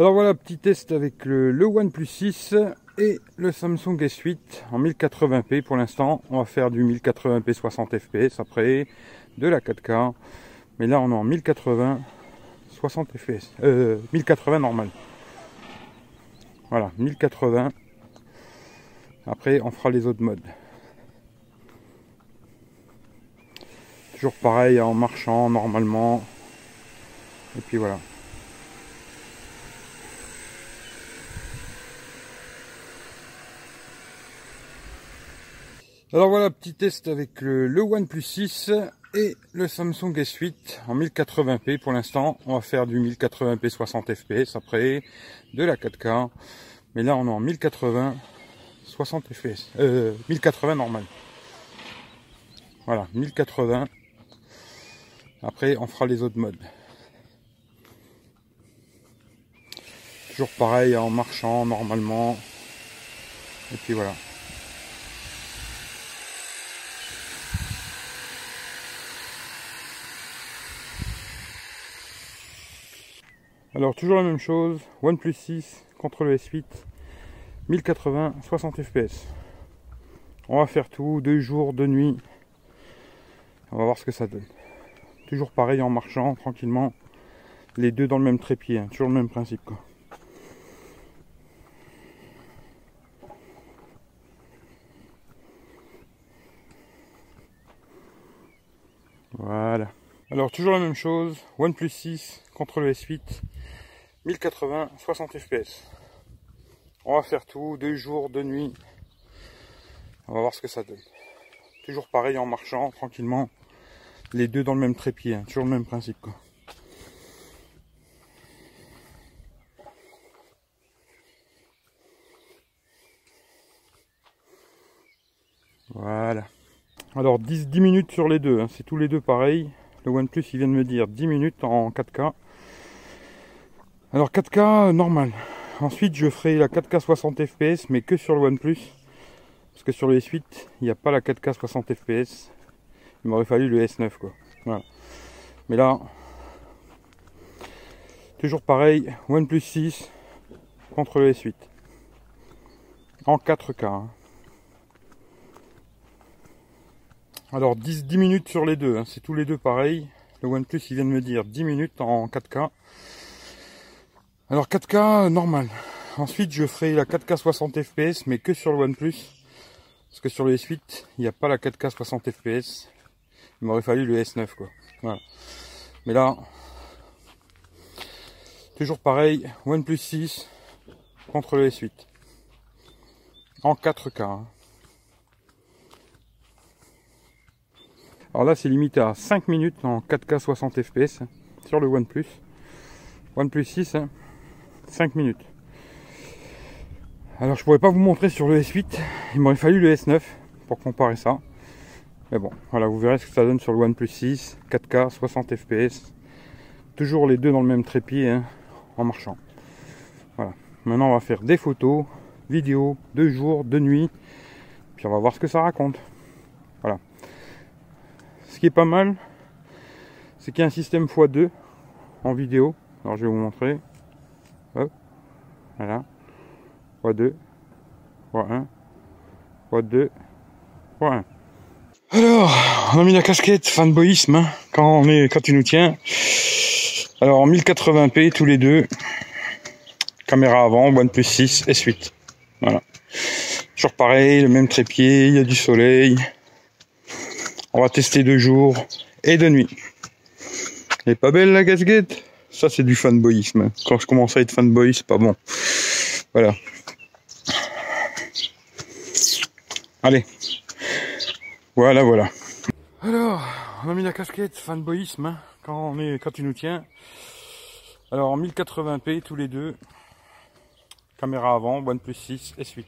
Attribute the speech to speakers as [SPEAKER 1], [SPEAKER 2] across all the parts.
[SPEAKER 1] Alors voilà, petit test avec le, OnePlus 6 et le Samsung S8 en 1080p pour l'instant. On va faire du 1080p 60 fps après de la 4K. Mais là on est en 1080 60 fps. Euh, 1080 normal. Voilà, 1080. Après on fera les autres modes. Toujours pareil en marchant normalement. Et puis voilà. Alors voilà, petit test avec le, OnePlus 6 et le Samsung S8 en 1080p pour l'instant. On va faire du 1080p 60 fps après de la 4K. Mais là on est en 1080 60 fps. Euh, 1080 normal. Voilà, 1080. Après on fera les autres modes. Toujours pareil en marchant normalement. Et puis voilà. Alors toujours la même chose, OnePlus 6 contre le S8, 1080 60 fps. On va faire tout, deux jours, deux nuits. On va voir ce que ça donne. Toujours pareil en marchant tranquillement, les deux dans le même trépied, hein. toujours le même principe. Voilà. Alors toujours la même chose, OnePlus 6 contre le S8, 1080 60 fps. On va faire tout, deux jours, deux nuits. On va voir ce que ça donne. Toujours pareil en marchant tranquillement, les deux dans le même trépied, hein. toujours le même principe quoi. Voilà. Alors 10, 10 minutes sur les deux, hein. c'est tous les deux pareil. Le OnePlus il vient de me dire 10 minutes en 4K. Alors 4K normal. Ensuite je ferai la 4K 60 fps mais que sur le OnePlus. Parce que sur le S8 il n'y a pas la 4K 60 fps. Il m'aurait fallu le S9 quoi. Voilà. Mais là, toujours pareil, OnePlus 6 contre le S8. En 4K. hein. Alors 10, 10 minutes sur les deux, hein. c'est tous les deux pareil. Le OnePlus il vient de me dire 10 minutes en 4K. Alors 4K normal. Ensuite je ferai la 4K 60 fps mais que sur le OnePlus. Parce que sur le S8 il n'y a pas la 4K 60 fps. Il m'aurait fallu le S9 quoi. Voilà. Mais là, toujours pareil, OnePlus 6 contre le S8. En 4K. hein. Alors là, c'est limité à 5 minutes en 4K 60 fps sur le OnePlus. OnePlus 6, hein, 5 minutes. Alors, je pourrais pas vous montrer sur le S8. Il m'aurait fallu le S9 pour comparer ça. Mais bon, voilà, vous verrez ce que ça donne sur le OnePlus 6, 4K 60 fps. Toujours les deux dans le même trépied hein, en marchant. Voilà. Maintenant, on va faire des photos, vidéos, de jour, de nuit. Puis on va voir ce que ça raconte. Voilà. Ce qui est pas mal, c'est qu'il y a un système x2 en vidéo. Alors je vais vous montrer. Hop. Voilà. x2, x1, x2, x1. Alors, on a mis la casquette fanboyisme hein, quand on est quand tu nous tiens. Alors en 1080p tous les deux. Caméra avant, OnePlus 6, S8. Voilà. Toujours pareil, le même trépied, il y a du soleil. On va tester deux jours et deux nuits. Elle est pas belle la casquette? Ça c'est du fanboyisme. Quand je commence à être fanboy, c'est pas bon. Voilà. Allez. Voilà, voilà. Alors, on a mis la casquette fanboyisme hein, quand on est quand tu nous tiens. Alors en 1080p tous les deux. Caméra avant, OnePlus 6, S8.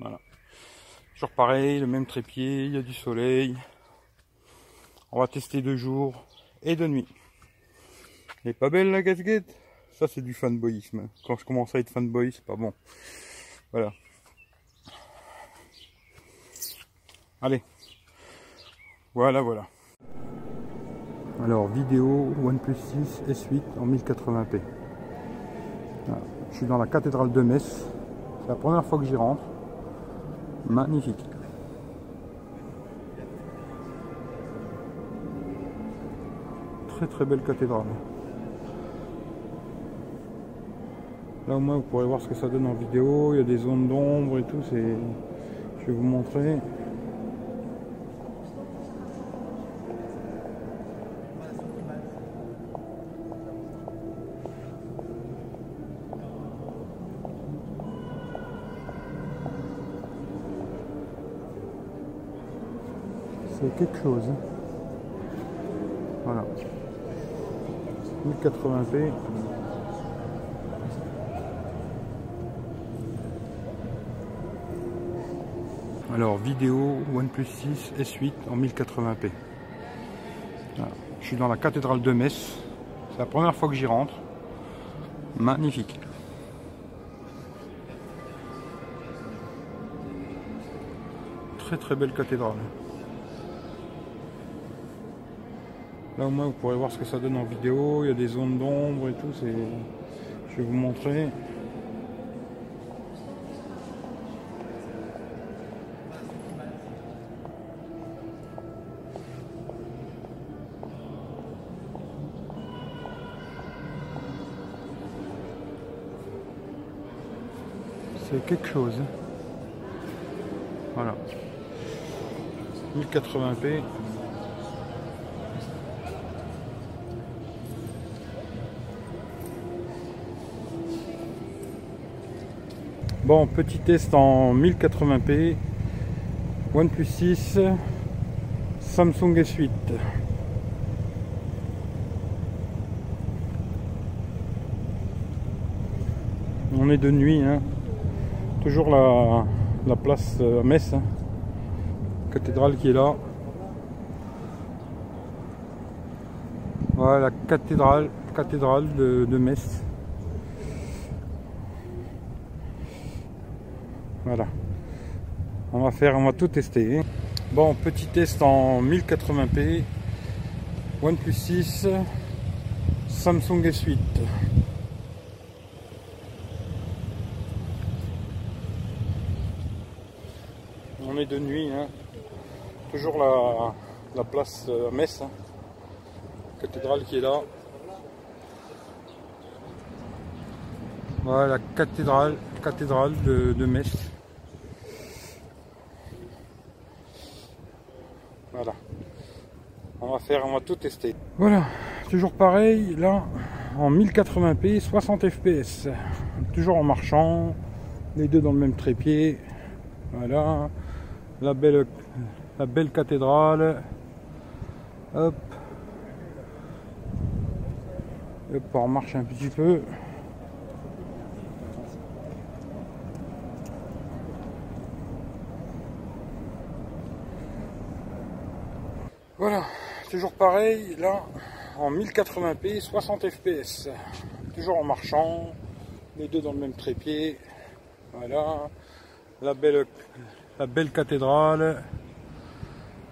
[SPEAKER 1] Voilà. Toujours pareil, le même trépied, il y a du soleil. On va tester deux jours et deux nuits. Elle est pas belle la casquette? Ça c'est du fanboyisme. Quand je commence à être fanboy, c'est pas bon. Voilà. Allez. Voilà, voilà. Alors, vidéo OnePlus 6 S8 en 1080p. Voilà. Je suis dans la cathédrale de Metz. C'est la première fois que j'y rentre. Magnifique. Très très belle cathédrale. Là au moins vous pourrez voir ce que ça donne en vidéo. Il y a des zones d'ombre et tout. C'est, Je vais vous montrer. c'est quelque chose. Voilà. 1080p. Alors vidéo OnePlus 6 S8 en 1080p. Je suis dans la cathédrale de Metz. C'est la première fois que j'y rentre. Magnifique. Très très belle cathédrale. Là au moins vous pourrez voir ce que ça donne en vidéo, il y a des zones d'ombre et tout. Je vais vous montrer. C'est quelque chose. Voilà. 1080p. Bon, petit test en 1080p, OnePlus 6, Samsung S8. On est de nuit, hein. Toujours la, la place à Metz, hein. cathédrale qui est là. Voilà la cathédrale, cathédrale de, de Metz. Voilà. On va faire, on va tout tester. Bon, petit test en 1080p. OnePlus 6, Samsung S8. On est de nuit, hein. toujours la, la place à Metz, hein. cathédrale qui est là. Voilà la cathédrale, cathédrale de, de Metz. Voilà. On va faire, on va tout tester. Voilà, toujours pareil, là, en 1080p, 60 fps. Toujours en marchant, les deux dans le même trépied. Voilà, la belle, la belle cathédrale. Hop. Hop, on marche un petit peu. Voilà, toujours pareil, là, en 1080p, 60 fps. Toujours en marchant, les deux dans le même trépied. Voilà, la belle, la belle cathédrale.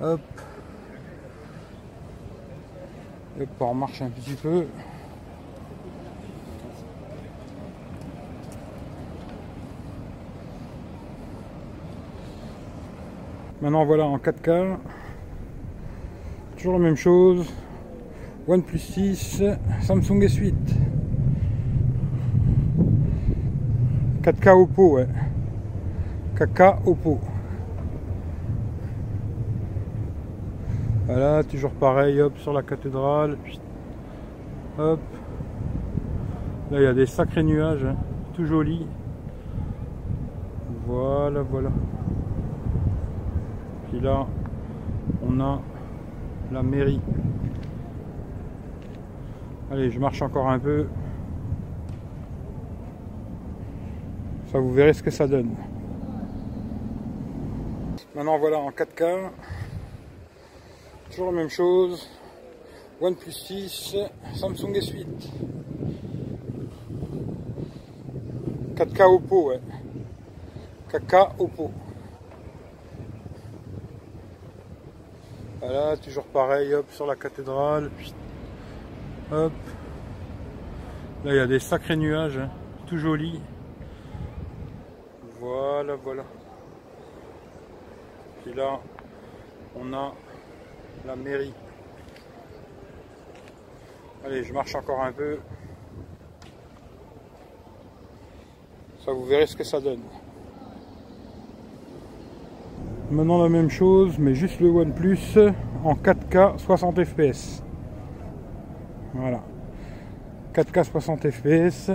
[SPEAKER 1] Hop. Hop, on marche un petit peu. Maintenant voilà en 4K la même chose. OnePlus 6, Samsung S8. 4K Oppo, ouais. 4K Oppo. Voilà, toujours pareil, hop, sur la cathédrale. Hop. Là, il y a des sacrés nuages, hein. tout joli. Voilà, voilà. Puis là, on a la mairie. Allez, je marche encore un peu. Ça, vous verrez ce que ça donne. Maintenant, voilà en 4K. Toujours la même chose. OnePlus 6, Samsung S8. 4K Oppo, ouais. 4K Oppo. Voilà, toujours pareil, hop, sur la cathédrale. Hop. Là, il y a des sacrés nuages, hein. tout joli. Voilà, voilà. Et là, on a la mairie. Allez, je marche encore un peu. Ça, vous verrez ce que ça donne. Maintenant la même chose, mais juste le OnePlus en 4K 60 fps. Voilà. 4K 60 fps.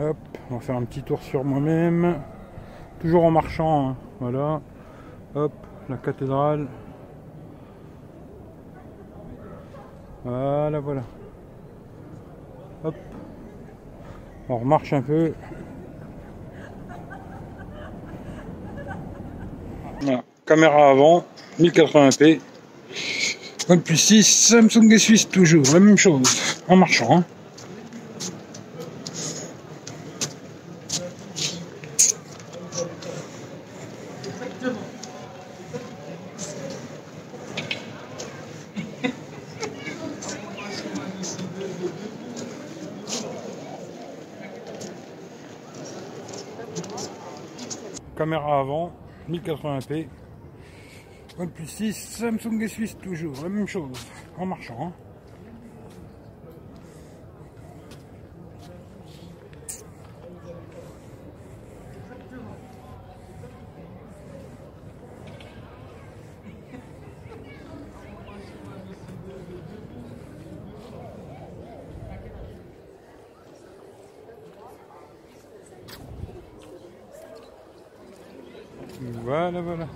[SPEAKER 1] Hop, on va faire un petit tour sur moi-même. Toujours en marchant, hein. voilà. Hop, la cathédrale. Voilà, voilà. Hop. On remarche un peu. Caméra avant, 1080p. OnePlus 6, Samsung S8 toujours, la même chose, en marchant. Hein. Caméra avant, 1080p. OnePlus 6, Samsung S8 toujours, la même chose, en marchant. Hein. Voilà, voilà.